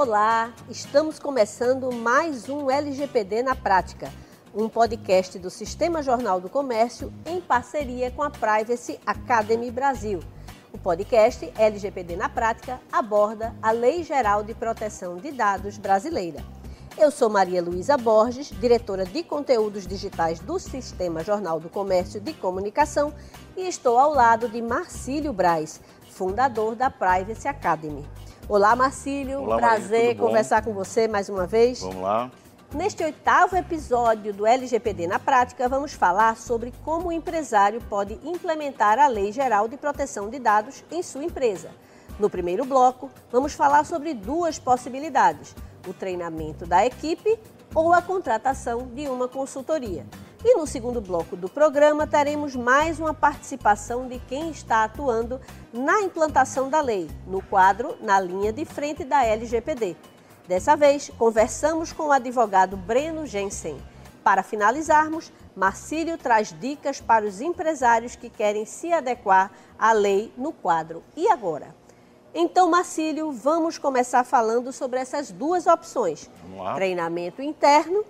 Olá, estamos começando mais um LGPD na Prática, um podcast do Sistema Jornal do Comércio em parceria com a Privacy Academy Brasil. O podcast LGPD na Prática aborda a Lei Geral de Proteção de Dados brasileira. Eu sou Maria Luísa Borges, diretora de conteúdos digitais do Sistema Jornal do Comércio de Comunicação, e estou ao lado de Marcílio Braz, fundador da Privacy Academy. Olá, Marcílio. Olá, Prazer Maria, conversar com você mais uma vez. Vamos lá. Neste oitavo episódio do LGPD na Prática, vamos falar sobre como o empresário pode implementar a Lei Geral de Proteção de Dados em sua empresa. No primeiro bloco, vamos falar sobre duas possibilidades: o treinamento da equipe ou a contratação de uma consultoria. E no segundo bloco do programa, teremos mais uma participação de quem está atuando na implantação da lei, no quadro Na Linha de Frente da LGPD. Dessa vez, conversamos com o advogado Breno Jensen. Para finalizarmos, Marcílio traz dicas para os empresários que querem se adequar à lei no quadro. E agora? Então, Marcílio, vamos começar falando sobre essas duas opções: treinamento interno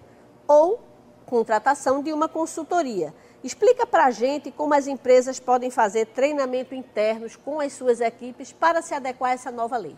ou contratação de uma consultoria. Explica para a gente como as empresas podem fazer treinamento internos com as suas equipes para se adequar a essa nova lei.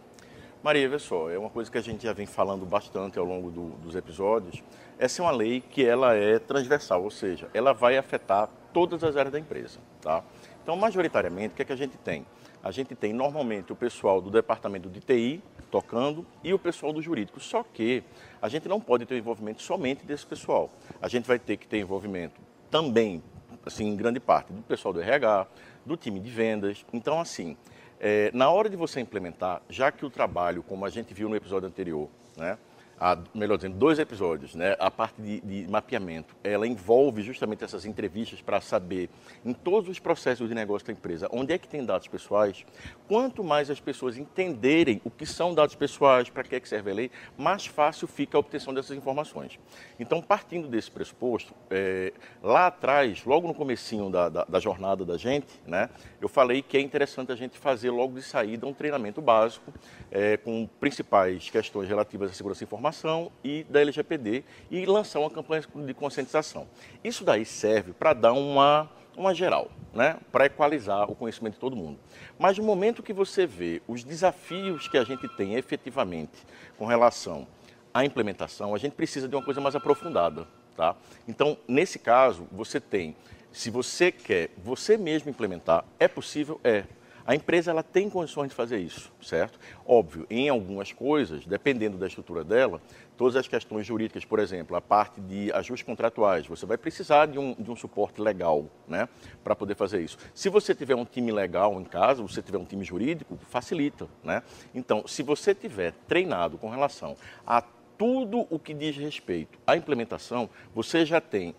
Maria, vê só, é uma coisa que a gente já vem falando bastante ao longo do- dos episódios. Essa é uma lei que ela é transversal, ou seja, ela vai afetar todas as áreas da empresa, tá? Então, majoritariamente, o que é que a gente tem? A gente tem normalmente o pessoal do departamento de TI tocando e o pessoal do jurídico. Só que a gente não pode ter envolvimento somente desse pessoal. A gente vai ter que ter envolvimento também, assim, em grande parte, do pessoal do RH, do time de vendas. Então, assim, é, na hora de você implementar, já que o trabalho, como a gente viu no episódio anterior, né, a, melhor dizendo, dois episódios, né, a parte de, de mapeamento, ela envolve justamente essas entrevistas para saber, em todos os processos de negócio da empresa, onde é que tem dados pessoais. Quanto mais as pessoas entenderem o que são dados pessoais, para que é que serve a lei, mais fácil fica a obtenção dessas informações. Então, partindo desse pressuposto, é, lá atrás, logo no comecinho da, da, da jornada da gente, né, eu falei que é interessante a gente fazer logo de saída um treinamento básico é, com principais questões relativas à segurança da informação e da LGPD e lançar uma campanha de conscientização. Isso daí serve para dar uma, uma geral, né? para equalizar o conhecimento de todo mundo. Mas no momento que você vê os desafios que a gente tem efetivamente com relação à implementação, a gente precisa de uma coisa mais aprofundada. Tá? Então, nesse caso, você tem, se você quer você mesmo implementar, é possível? É. A empresa ela tem condições de fazer isso, certo? Óbvio, em algumas coisas, dependendo da estrutura dela, todas as questões jurídicas, por exemplo, a parte de ajustes contratuais, você vai precisar de um, de um suporte legal, né, para poder fazer isso. Se você tiver um time legal em casa, você tiver um time jurídico, facilita, né? Então, se você tiver treinado com relação a tudo o que diz respeito à implementação, você já tem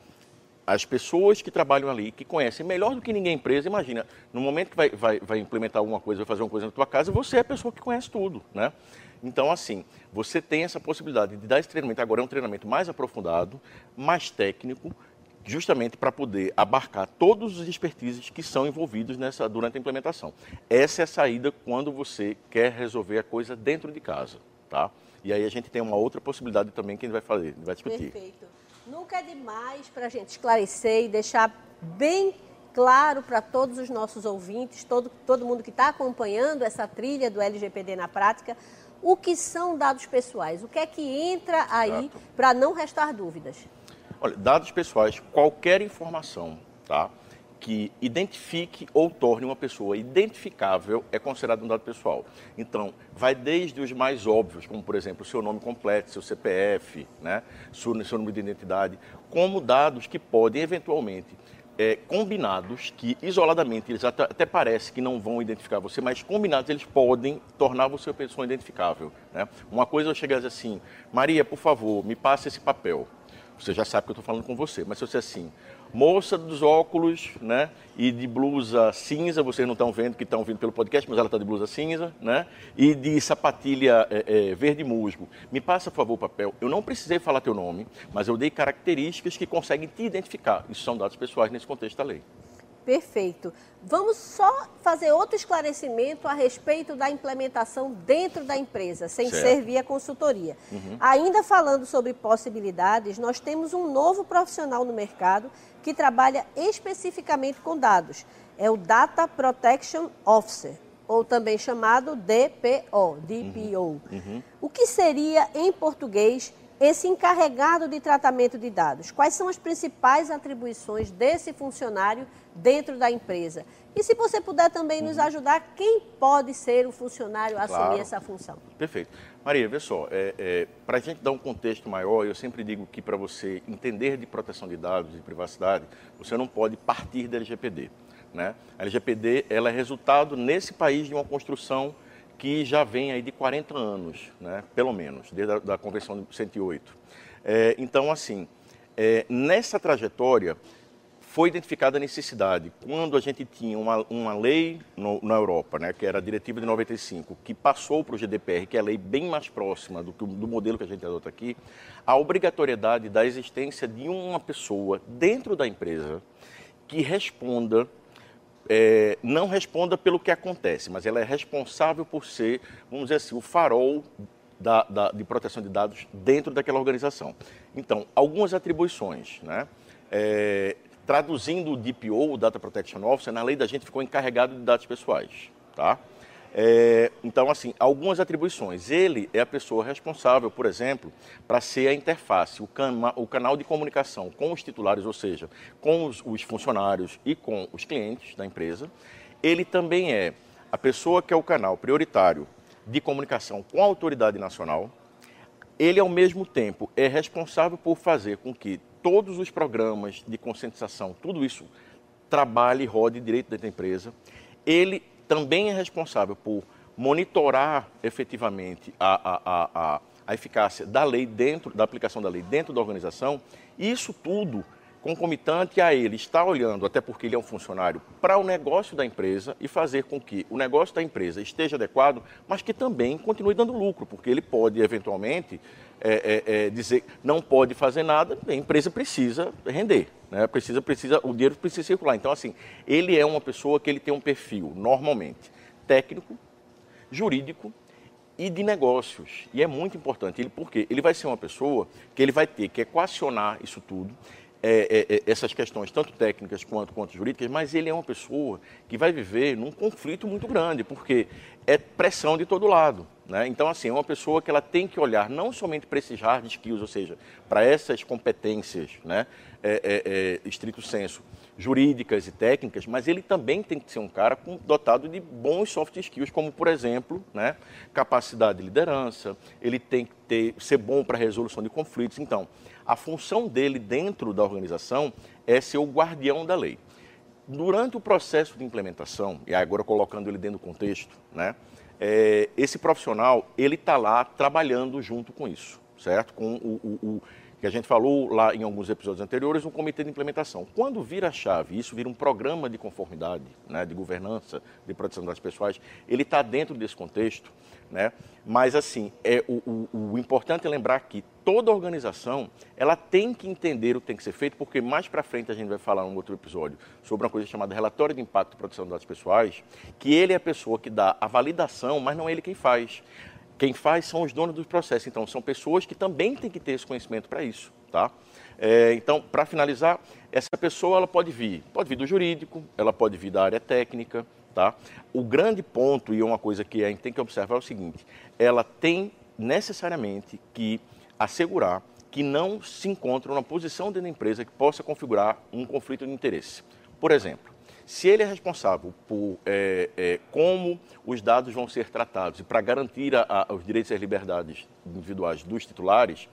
as pessoas que trabalham ali, que conhecem melhor do que ninguém a empresa, imagina, no momento que vai, vai, vai implementar alguma coisa, vai fazer uma coisa na tua casa, você é a pessoa que conhece tudo, né? Então, assim, você tem essa possibilidade de dar esse treinamento, agora é um treinamento mais aprofundado, mais técnico, justamente para poder abarcar todos os expertises que são envolvidos nessa, durante a implementação. Essa é a saída quando você quer resolver a coisa dentro de casa, tá? E aí a gente tem uma outra possibilidade também que a gente vai fazer, vai discutir. Perfeito. Nunca é demais para a gente esclarecer e deixar bem claro para todos os nossos ouvintes, todo, todo mundo que está acompanhando essa trilha do LGPD na prática, o que são dados pessoais, o que é que entra aí para não restar dúvidas. Olha, dados pessoais, qualquer informação, tá? Que identifique ou torne uma pessoa identificável é considerado um dado pessoal. Então, vai desde os mais óbvios, como por exemplo o seu nome completo, seu CPF, né? seu, seu número de identidade, como dados que podem eventualmente é, combinados, que isoladamente eles até, até parece que não vão identificar você, mas combinados eles podem tornar você uma pessoa identificável. Né? Uma coisa eu chegar assim, Maria, por favor, me passe esse papel. Você já sabe que eu estou falando com você, mas se você assim, moça dos óculos, né, e de blusa cinza, vocês não estão vendo que estão vindo pelo podcast, mas ela está de blusa cinza, né, e de sapatilha é, é, verde musgo. Me passa, por favor, o papel. Eu não precisei falar teu nome, mas eu dei características que conseguem te identificar. Isso são dados pessoais nesse contexto da lei. Perfeito. Vamos só fazer outro esclarecimento a respeito da implementação dentro da empresa, sem certo. ser via consultoria. Uhum. Ainda falando sobre possibilidades, nós temos um novo profissional no mercado que trabalha especificamente com dados. É o Data Protection Officer, ou também chamado DPO, DPO. Uhum. Uhum. O que seria, em português, esse encarregado de tratamento de dados? Quais são as principais atribuições desse funcionário dentro da empresa? E se você puder também nos uhum. ajudar, quem pode ser o funcionário a claro. assumir essa função? Perfeito. Maria, vê só, é, é, para a gente dar um contexto maior, eu sempre digo que para você entender de proteção de dados e privacidade, você não pode partir da LGPD. Né? A LGPD ela é resultado, nesse país, de uma construção que já vem aí de 40 anos, né, pelo menos, desde a da Convenção de 108. É, então, assim, é, nessa trajetória foi identificada a necessidade, quando a gente tinha uma, uma lei no, na Europa, né, que era a Diretiva de 95, que passou para o GDPR, que é a lei bem mais próxima do, do modelo que a gente adota aqui, a obrigatoriedade da existência de uma pessoa dentro da empresa que responda é, não responda pelo que acontece, mas ela é responsável por ser, vamos dizer assim, o farol da, da, de proteção de dados dentro daquela organização. Então, algumas atribuições, né? É, traduzindo o DPO, o Data Protection Officer, na lei da gente ficou encarregado de dados pessoais, tá? É, então, assim, algumas atribuições. Ele é a pessoa responsável, por exemplo, para ser a interface, o, cana o, canal de comunicação com os titulares, ou seja, com os, os funcionários e com os clientes da empresa. Ele também é a pessoa que é o canal prioritário de comunicação com a autoridade nacional. Ele, ao mesmo tempo, é responsável por fazer com que todos os programas de conscientização, tudo isso, trabalhe e rode direito dentro da empresa. Ele também é responsável por monitorar efetivamente a, a, a, a eficácia da lei dentro, da aplicação da lei dentro da organização, isso tudo concomitante a ele estar olhando, até porque ele é um funcionário, para o negócio da empresa e fazer com que o negócio da empresa esteja adequado, mas que também continue dando lucro, porque ele pode eventualmente é, é, é, dizer não pode fazer nada, a empresa precisa render, né? precisa, precisa, o dinheiro precisa circular. Então, assim, ele é uma pessoa que ele tem um perfil, normalmente, técnico, jurídico e de negócios. E é muito importante, ele, porque ele vai ser uma pessoa que ele vai ter que equacionar isso tudo, é, é, é, essas questões, tanto técnicas quanto, quanto jurídicas, mas ele é uma pessoa que vai viver num conflito muito grande, porque é pressão de todo lado. Né? Então, assim, é uma pessoa que ela tem que olhar não somente para esses hard skills, ou seja, para essas competências, né, é, é, é, estrito senso, jurídicas e técnicas, mas ele também tem que ser um cara com, dotado de bons soft skills, como, por exemplo, né, capacidade de liderança, ele tem que ter, ser bom para resolução de conflitos. Então, a função dele dentro da organização é ser o guardião da lei. Durante o processo de implementação, e agora colocando ele dentro do contexto, né, é, esse profissional ele está lá trabalhando junto com isso, certo? Com o, o, o que a gente falou lá em alguns episódios anteriores, um comitê de implementação. Quando vira a chave, isso vira um programa de conformidade, né, de governança, de proteção das pessoas, ele está dentro desse contexto, né? Mas assim, é o, o, o, importante é lembrar que toda organização ela tem que entender o que tem que ser feito, porque mais para frente a gente vai falar em outro episódio sobre uma coisa chamada relatório de impacto e proteção de dados pessoais, que ele é a pessoa que dá a validação, mas não é ele quem faz. Quem faz são os donos dos processos. Então, são pessoas que também têm que ter esse conhecimento para isso. Tá? É, então, para finalizar, essa pessoa ela pode vir, pode vir do jurídico, ela pode vir da área técnica. Tá? O grande ponto, e é uma coisa que a gente tem que observar, é o seguinte: ela tem necessariamente que assegurar que não se encontra uma posição dentro da empresa que possa configurar um conflito de interesse. Por exemplo, se ele é responsável por é, é, como os dados vão ser tratados e para garantir a, a, os direitos e as liberdades individuais dos titulares,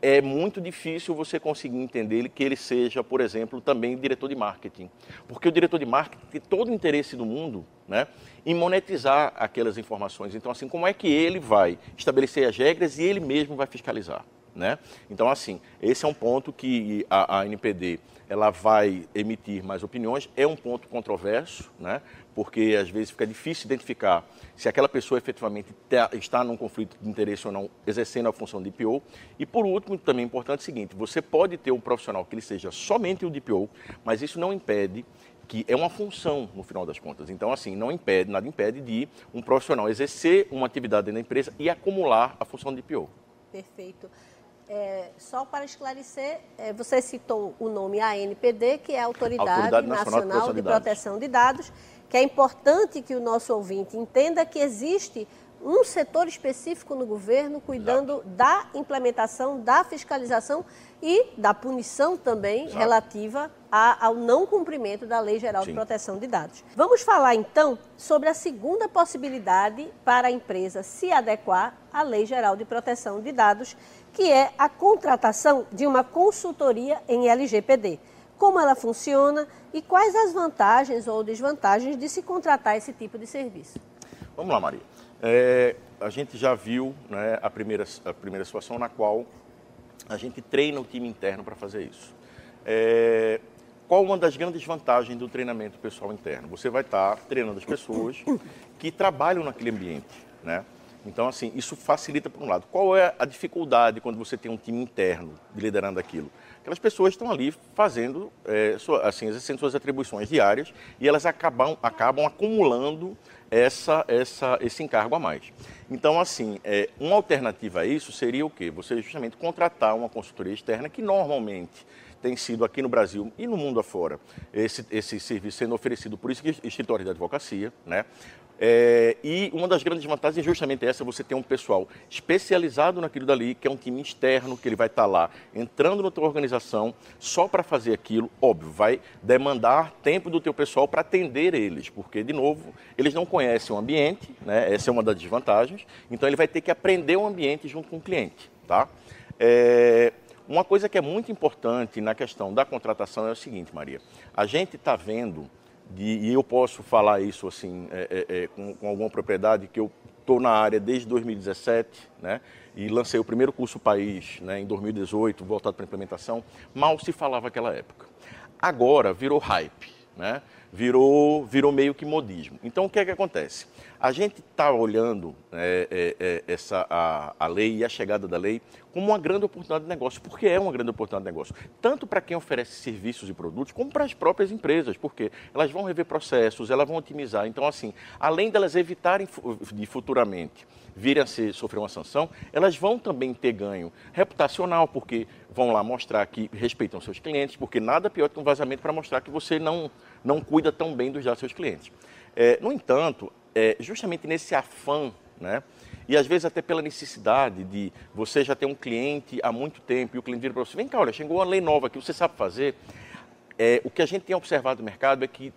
é muito difícil você conseguir entender que ele seja, por exemplo, também diretor de marketing. Porque o diretor de marketing tem todo o interesse do mundo né, em monetizar aquelas informações. Então, assim, como é que ele vai estabelecer as regras e ele mesmo vai fiscalizar? Né? Então, assim, esse é um ponto que a, a NPD ela vai emitir mais opiniões. É um ponto controverso, né? porque às vezes fica difícil identificar se aquela pessoa efetivamente está num conflito de interesse ou não, exercendo a função de DPO. E por último, também é importante o seguinte: você pode ter um profissional que ele seja somente o DPO, mas isso não impede que é uma função no final das contas. Então, assim, não impede, nada impede de um profissional exercer uma atividade da empresa e acumular a função de PO. Perfeito. É, só para esclarecer, é, você citou o nome ANPD, que é a Autoridade, Autoridade Nacional, Nacional, de, Proteção, de, Dados. de Dados, que é importante que o nosso ouvinte entenda que existe um setor específico no governo cuidando Exato. da implementação, da fiscalização e da punição também Exato. relativa a, ao não cumprimento da Lei Geral Sim. de Proteção de Dados. Vamos falar então sobre a segunda possibilidade para a empresa se adequar à Lei Geral de Proteção de Dados, que é a contratação de uma consultoria em LGPD. Como ela funciona e quais as vantagens ou desvantagens de se contratar esse tipo de serviço? Vamos lá, Maria. É, a gente já viu né, a, primeira, a primeira situação na qual a gente treina o time interno para fazer isso. É, qual uma das grandes vantagens do treinamento pessoal interno? Você vai estar treinando as pessoas que trabalham naquele ambiente, né? Então, assim, isso facilita por um lado. Qual é a dificuldade quando você tem um time interno liderando aquilo? Aquelas pessoas estão ali fazendo, é, assim, exercendo suas atribuições diárias e elas acabam, acabam acumulando essa, essa, esse encargo a mais. Então, assim, é, uma alternativa a isso seria o quê? Você justamente contratar uma consultoria externa que normalmente tem sido aqui no Brasil e no mundo afora esse, esse serviço sendo oferecido por escritórios de advocacia, né? É, e uma das grandes vantagens é justamente essa, você ter um pessoal especializado naquilo dali, que é um time externo, que ele vai estar tá lá entrando na tua organização só para fazer aquilo. Óbvio, vai demandar tempo do teu pessoal para atender eles, porque, de novo, eles não conhecem o ambiente, né? essa é uma das desvantagens, então ele vai ter que aprender o ambiente junto com o cliente. Tá? É, uma coisa que é muito importante na questão da contratação é o seguinte, Maria. A gente está vendo de, e eu posso falar isso assim é, é, é, com, com, alguma propriedade, que eu estou na área desde 2017, né, e lancei o primeiro curso país né, em 2018, voltado para implementação, mal se falava naquela época. Agora virou hype, né, virou, virou meio que modismo. Então o que é que acontece? A gente está olhando é, é, é, essa, a, a lei e a chegada da lei como uma grande oportunidade de negócio, porque é uma grande oportunidade de negócio, tanto para quem oferece serviços e produtos, como para as próprias empresas, porque elas vão rever processos, elas vão otimizar. Então, assim, além delas evitarem de futuramente virem a ser, sofrer uma sanção, elas vão também ter ganho reputacional, porque vão lá mostrar que respeitam seus clientes, porque nada pior que um vazamento para mostrar que você não, não cuida tão bem dos seus clientes. É, no entanto, é, justamente nesse afã, né, e às vezes até pela necessidade de você já ter um cliente há muito tempo e o cliente vira para você, vem cá, olha, chegou uma lei nova que você sabe fazer. É, o que a gente tem observado no mercado é que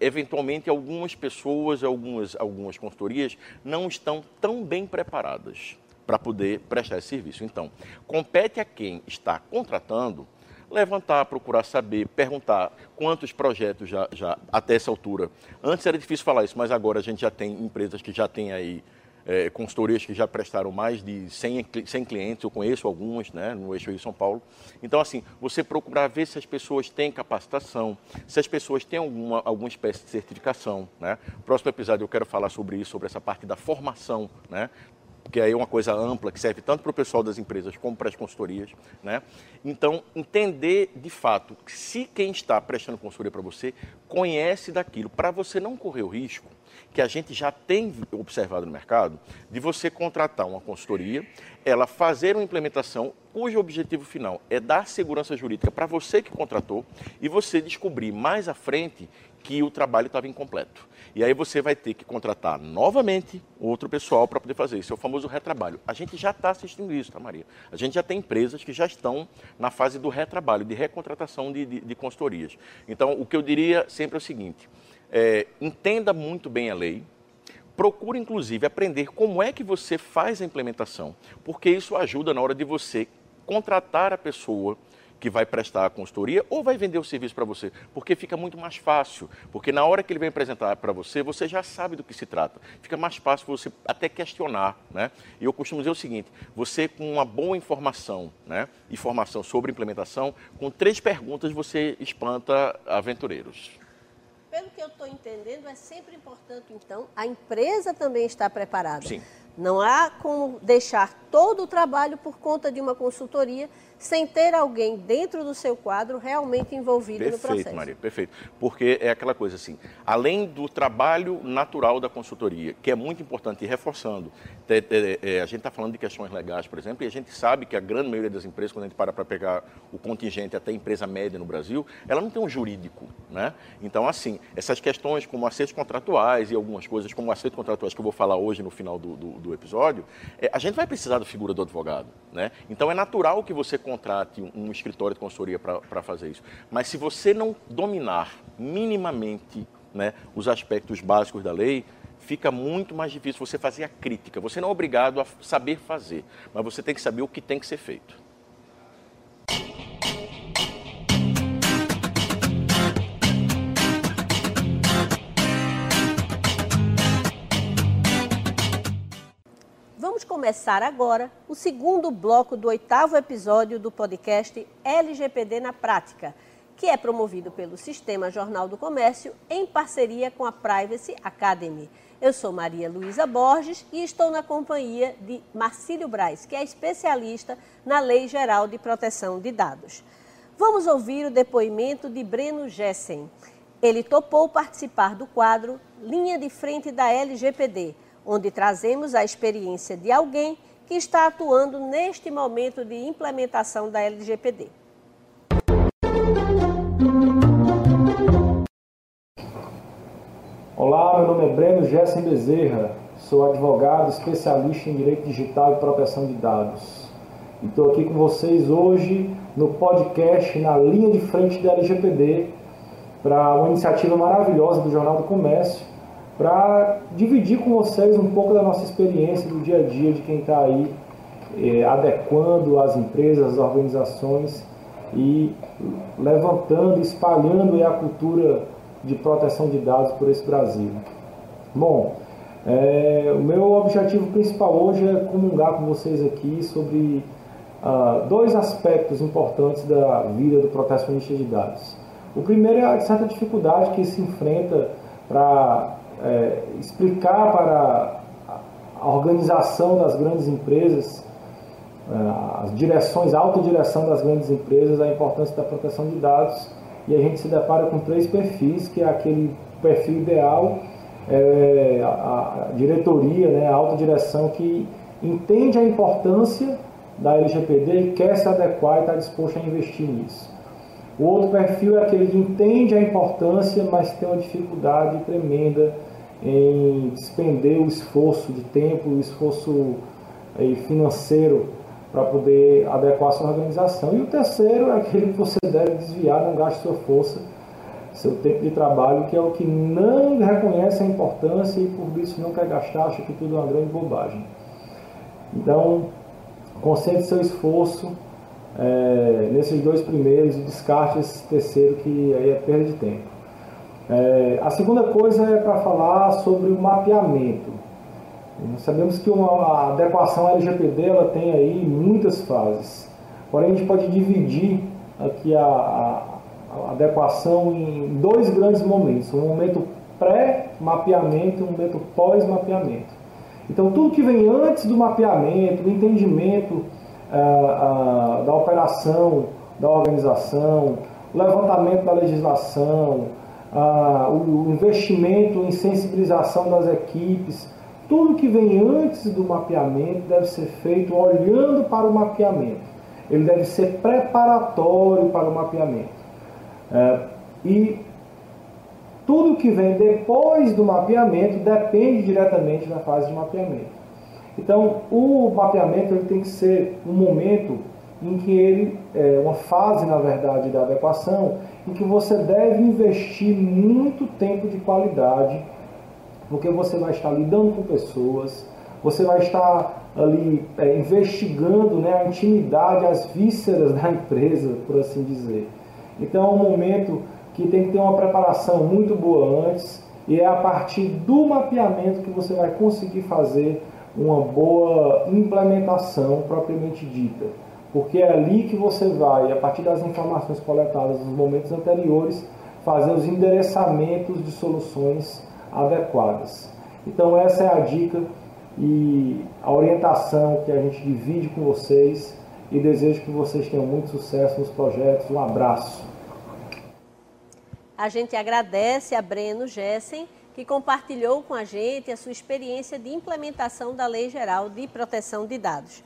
eventualmente algumas pessoas, algumas, algumas consultorias não estão tão bem preparadas para poder prestar esse serviço. Então, compete a quem está contratando levantar, procurar saber, perguntar quantos projetos já, já até essa altura. Antes era difícil falar isso, mas agora a gente já tem empresas que já têm aí é, consultorias que já prestaram mais de 100, 100 clientes, eu conheço algumas né, no eixo Rio São Paulo. Então, assim, você procurar ver se as pessoas têm capacitação, se as pessoas têm alguma, alguma espécie de certificação. Né? Próximo episódio eu quero falar sobre isso, sobre essa parte da formação, né? Que aí é uma coisa ampla, que serve tanto para o pessoal das empresas como para as consultorias. Né? Então, entender de fato se quem está prestando consultoria para você conhece daquilo, para você não correr o risco que a gente já tem observado no mercado, de você contratar uma consultoria, ela fazer uma implementação cujo objetivo final é dar segurança jurídica para você que contratou e você descobrir mais à frente que o trabalho estava incompleto. E aí você vai ter que contratar novamente outro pessoal para poder fazer isso. É o famoso retrabalho. A gente já está assistindo isso, tá, Maria? A gente já tem empresas que já estão na fase do retrabalho, de recontratação de, de, de consultorias. Então, o que eu diria sempre é o seguinte: é, entenda muito bem a lei, procure inclusive aprender como é que você faz a implementação, porque isso ajuda na hora de você contratar a pessoa que vai prestar a consultoria ou vai vender o serviço para você, porque fica muito mais fácil, porque na hora que ele vem apresentar para você, você já sabe do que se trata. Fica mais fácil você até questionar, né? E eu costumo dizer o seguinte, você com uma boa informação, né, informação sobre implementação, com três perguntas você espanta aventureiros pelo que eu estou entendendo, é sempre importante, então, a empresa também estar preparada. Sim. Não há como deixar todo o trabalho por conta de uma consultoria sem ter alguém dentro do seu quadro realmente envolvido perfeito, no processo. Maria, perfeito. Porque é aquela coisa assim, além do trabalho natural da consultoria, que é muito importante, e reforçando, é, a gente está falando de questões legais, por exemplo, e a gente sabe que a grande maioria das empresas, quando a gente para para pegar o contingente até empresa média no Brasil, ela não tem um jurídico, né? Então, assim, essas questões como acertos contratuais e algumas coisas como acertos contratuais que eu vou falar hoje no final do, do, do episódio, é, a gente vai precisar da figura do advogado, né? Então, é natural que você contrate um, escritório de consultoria para fazer isso. Mas se você não dominar minimamente né, os aspectos básicos da lei, fica muito mais difícil você fazer a crítica. Você não é obrigado a saber fazer, mas você tem que saber o que tem que ser feito. Vamos começar agora o segundo bloco do oitavo episódio do podcast LGPD na Prática, que é promovido pelo Sistema Jornal do Comércio em parceria com a Privacy Academy. Eu sou Maria Luísa Borges e estou na companhia de Marcílio Braz, que é especialista na Lei Geral de Proteção de Dados. Vamos ouvir o depoimento de Breno Gessen. Ele topou participar do quadro Linha de Frente da LGPD, onde trazemos a experiência de alguém que está atuando neste momento de implementação da LGPD. Olá, meu nome é Breno Gessen Bezerra, sou advogado especialista em direito digital e proteção de dados. Estou aqui com vocês hoje no podcast na linha de frente da LGPD para uma iniciativa maravilhosa do Jornal do Comércio para dividir com vocês um pouco da nossa experiência do dia a dia de quem está aí eh, adequando as empresas, as organizações e levantando, espalhando a cultura de proteção de dados por esse Brasil. Bom, é, o meu objetivo principal hoje é comungar com vocês aqui sobre uh, dois aspectos importantes da vida do protecionista de dados. O primeiro é a certa dificuldade que se enfrenta para é, explicar para a organização das grandes empresas, é, as direções, a autodireção das grandes empresas, a importância da proteção de dados e a gente se depara com três perfis, que é aquele perfil ideal, é, a, a, diretoria, né, a autodireção que entende a importância da LGPD e quer se adequar e está disposto a investir nisso. O outro perfil é aquele que entende a importância, mas tem uma dificuldade tremenda em despender o esforço de tempo, o esforço eh, financeiro para poder adequar a sua organização. E o terceiro é aquele que você deve desviar, não gaste sua força, seu tempo de trabalho, que é o que não reconhece a importância e por isso não quer gastar, acha que tudo é uma grande bobagem. Então, concentre seu esforço é, nesses dois primeiros e descarte esse terceiro que aí é perda de tempo. É, a segunda coisa é para falar sobre o mapeamento. Nós sabemos que uma adequação LGPD ela tem aí muitas fases. Porém, a gente pode dividir aqui a, a, a adequação em dois grandes momentos: um momento pré-mapeamento e um momento pós-mapeamento. Então, tudo que vem antes do mapeamento, do entendimento ah, ah, da operação, da organização, levantamento da legislação, ah, o investimento em sensibilização das equipes, tudo que vem antes do mapeamento deve ser feito olhando para o mapeamento. Ele deve ser preparatório para o mapeamento. É, e tudo que vem depois do mapeamento depende diretamente da fase de mapeamento. Então, o mapeamento ele tem que ser um momento em que ele é uma fase, na verdade, da adequação, em que você deve investir muito tempo de qualidade porque você vai estar lidando com pessoas, você vai estar ali é, investigando né, a intimidade, as vísceras da empresa, por assim dizer. Então é um momento que tem que ter uma preparação muito boa antes e é a partir do mapeamento que você vai conseguir fazer uma boa implementação propriamente dita. Porque é ali que você vai, a partir das informações coletadas nos momentos anteriores, fazer os endereçamentos de soluções adequadas. Então essa é a dica e a orientação que a gente divide com vocês e desejo que vocês tenham muito sucesso nos projetos. Um abraço. A gente agradece a Breno Gessen, que compartilhou com a gente a sua experiência de implementação da Lei Geral de Proteção de Dados.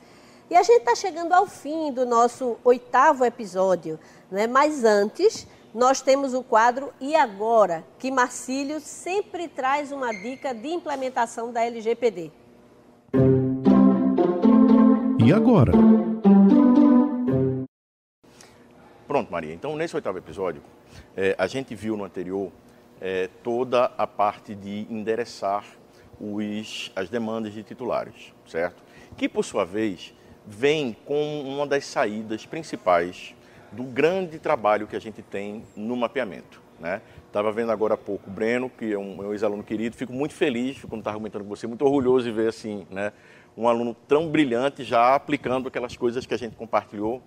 E a gente está chegando ao fim do nosso oitavo episódio, né? mas antes nós temos o quadro E Agora, que Marcílio sempre traz uma dica de implementação da LGPD. E agora? Pronto, Maria. Então, nesse oitavo episódio, é, a gente viu no anterior é, toda a parte de endereçar os, as demandas de titulares, certo? Que, por sua vez, vem com uma das saídas principais do grande trabalho que a gente tem no mapeamento. Né? Estava vendo agora há pouco o Breno, que é um meu ex-aluno querido, fico muito feliz, quando estava comentando com você, muito orgulhoso de ver assim, né? um aluno tão brilhante já aplicando aquelas coisas que a gente compartilhou.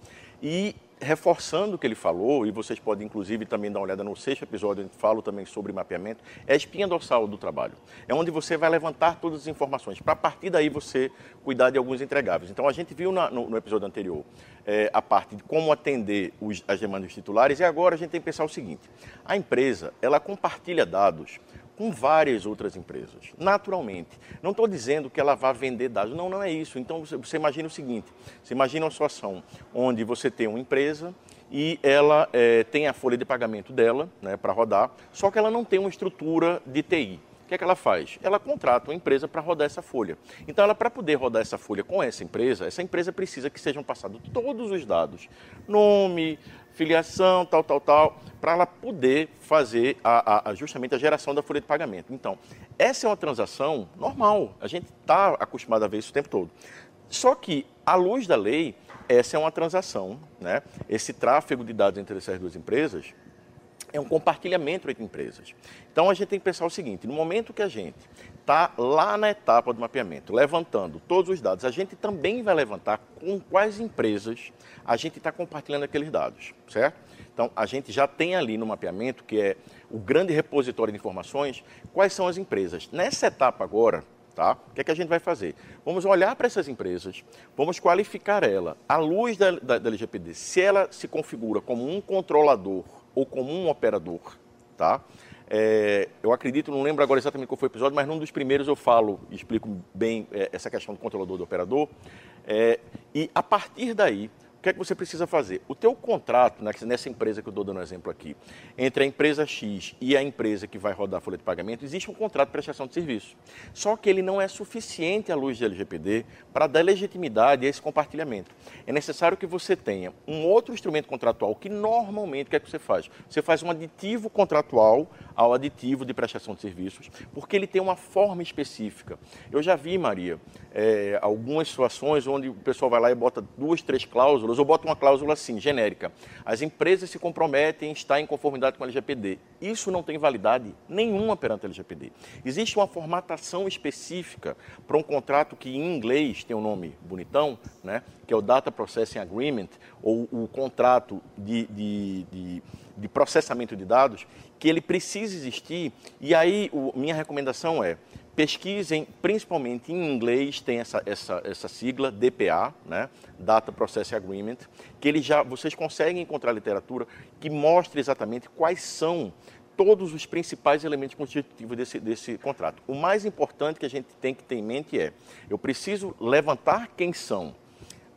E reforçando o que ele falou, e vocês podem inclusive também dar uma olhada no sexto episódio, onde falo também sobre mapeamento, é a espinha dorsal do trabalho. É onde você vai levantar todas as informações, para a partir daí você cuidar de alguns entregáveis. Então a gente viu na, no, no, episódio anterior é, a parte de como atender os, as demandas titulares, e agora a gente tem que pensar o seguinte: a empresa ela compartilha dados com várias outras empresas, naturalmente. Não estou dizendo que ela vá vender dados, não, não é isso. Então você, você imagina o seguinte: você imagina uma situação onde você tem uma empresa e ela é, tem a folha de pagamento dela né, para rodar, só que ela não tem uma estrutura de TI. O que é que ela faz? Ela contrata uma empresa para rodar essa folha. Então, ela para poder rodar essa folha com essa empresa, essa empresa precisa que sejam passados todos os dados: nome, filiação, tal, tal, tal, para ela poder fazer a, a, justamente a geração da folha de pagamento. Então, essa é uma transação normal, a gente está acostumado a ver isso o tempo todo. Só que, à luz da lei, essa é uma transação, né? esse tráfego de dados entre essas duas empresas é um compartilhamento entre empresas. Então, a gente tem que pensar o seguinte, no momento que a gente está lá na etapa do mapeamento, levantando todos os dados, a gente também vai levantar com quais empresas a gente está compartilhando aqueles dados, certo? Então, a gente já tem ali no mapeamento, que é o grande repositório de informações, quais são as empresas. Nessa etapa agora, tá? O que é que a gente vai fazer? Vamos olhar para essas empresas, vamos qualificar ela à luz da, da, da LGPD, se ela se configura como um controlador ou como um operador, tá? É, eu acredito, não lembro agora exatamente qual foi o episódio, mas num dos primeiros eu falo e explico bem é, essa questão do controlador do operador. É, e a partir daí, que é que você precisa fazer? O teu contrato, né, nessa empresa que eu estou dando um exemplo aqui, entre a empresa X e a empresa que vai rodar a folha de pagamento, existe um contrato de prestação de serviço. Só que ele não é suficiente à luz do LGPD para dar legitimidade a esse compartilhamento. É necessário que você tenha um outro instrumento contratual que normalmente, o que é que você faz? Você faz um aditivo contratual ao aditivo de prestação de serviços, porque ele tem uma forma específica. Eu já vi, Maria, é, algumas situações onde o pessoal vai lá e bota duas, três cláusulas cláusulas, ou bota uma cláusula assim, genérica. As empresas se comprometem em estar em conformidade com a LGPD. Isso não tem validade nenhuma perante a LGPD. Existe uma formatação específica para um contrato que em inglês tem um nome bonitão, né? que é o Data Processing Agreement, ou o contrato de, de, de, de processamento de dados, que ele precisa existir. E aí, o, minha recomendação é, pesquisem, principalmente em inglês, tem essa, essa, essa sigla, DPA, né? Data Process Agreement, que ele já, vocês conseguem encontrar literatura que mostre exatamente quais são todos os principais elementos constitutivos desse, desse contrato. O mais importante que a gente tem que ter em mente é, eu preciso levantar quem são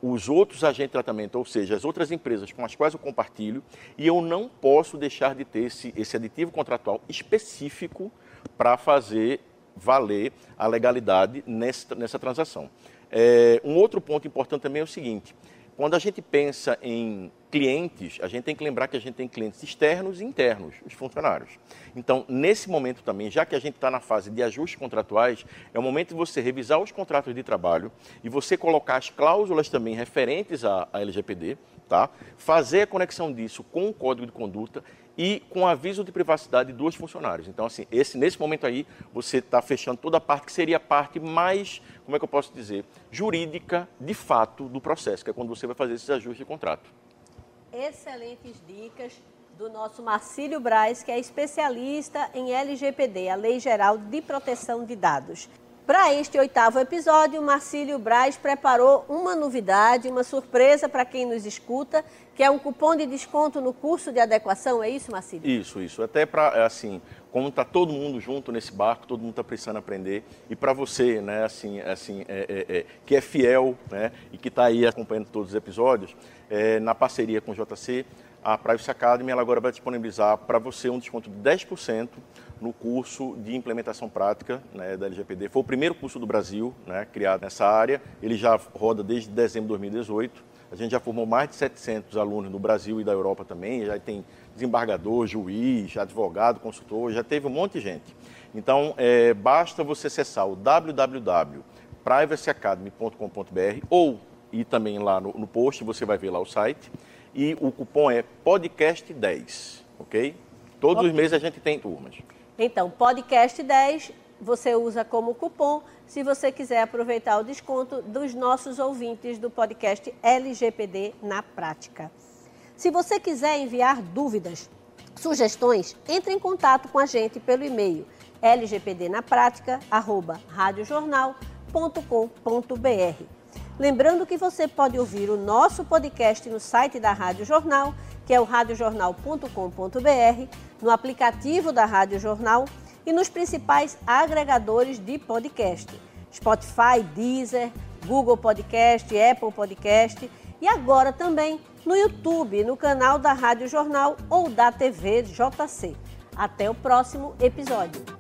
os outros agentes de tratamento, ou seja, as outras empresas com as quais eu compartilho, e eu não posso deixar de ter esse, esse aditivo contratual específico para fazer valer a legalidade nessa, nessa transação. É, um outro ponto importante também é o seguinte: quando a gente pensa em clientes, a gente tem que lembrar que a gente tem clientes externos e internos, os funcionários. Então, nesse momento também, já que a gente está na fase de ajustes contratuais, é o momento de você revisar os contratos de trabalho e você colocar as cláusulas também referentes à, à LGPD, tá? fazer a conexão disso com o código de conduta e com aviso de privacidade dos funcionários. Então, assim, esse, nesse momento aí, você está fechando toda a parte que seria a parte mais, como é que eu posso dizer, jurídica, de fato, do processo, que é quando você vai fazer esses ajustes de contrato. Excelentes dicas do nosso Marcílio Braz, que é especialista em LGPD, a Lei Geral de Proteção de Dados. Para este oitavo episódio, Marcílio Braz preparou uma novidade, uma surpresa para quem nos escuta, que é um cupom de desconto no curso de adequação, é isso, Marcílio? Isso, isso. Até para, assim, como está todo mundo junto nesse barco, todo mundo está precisando aprender, e para você, né, assim, assim é, é, é, que é fiel né, e que está aí acompanhando todos os episódios, é, na parceria com o JC, a Privacy Academy ela agora vai disponibilizar para você um desconto de 10% no curso de implementação prática né, da LGPD. Foi o primeiro curso do Brasil né, criado nessa área, ele já roda desde dezembro de 2018. A gente já formou mais de 700 alunos no Brasil e da Europa também, já tem desembargador, juiz, advogado, consultor, já teve um monte de gente. Então, é, basta você acessar o www.privacyacademy.com.br ou e também lá no, no post você vai ver lá o site e o cupom é podcast10, ok? Todos okay. os meses a gente tem turmas. Então, podcast 10 você usa como cupom se você quiser aproveitar o desconto dos nossos ouvintes do podcast LGPD na prática. Se você quiser enviar dúvidas, sugestões, entre em contato com a gente pelo e-mail lgpdnapratica@radiojornal.com.br. Lembrando que você pode ouvir o nosso podcast no site da Rádio Jornal que é o radiojornal.com.br, no aplicativo da Rádio Jornal e nos principais agregadores de podcast: Spotify, Deezer, Google Podcast, Apple Podcast e agora também no YouTube, no canal da Rádio Jornal ou da TV JC. Até o próximo episódio.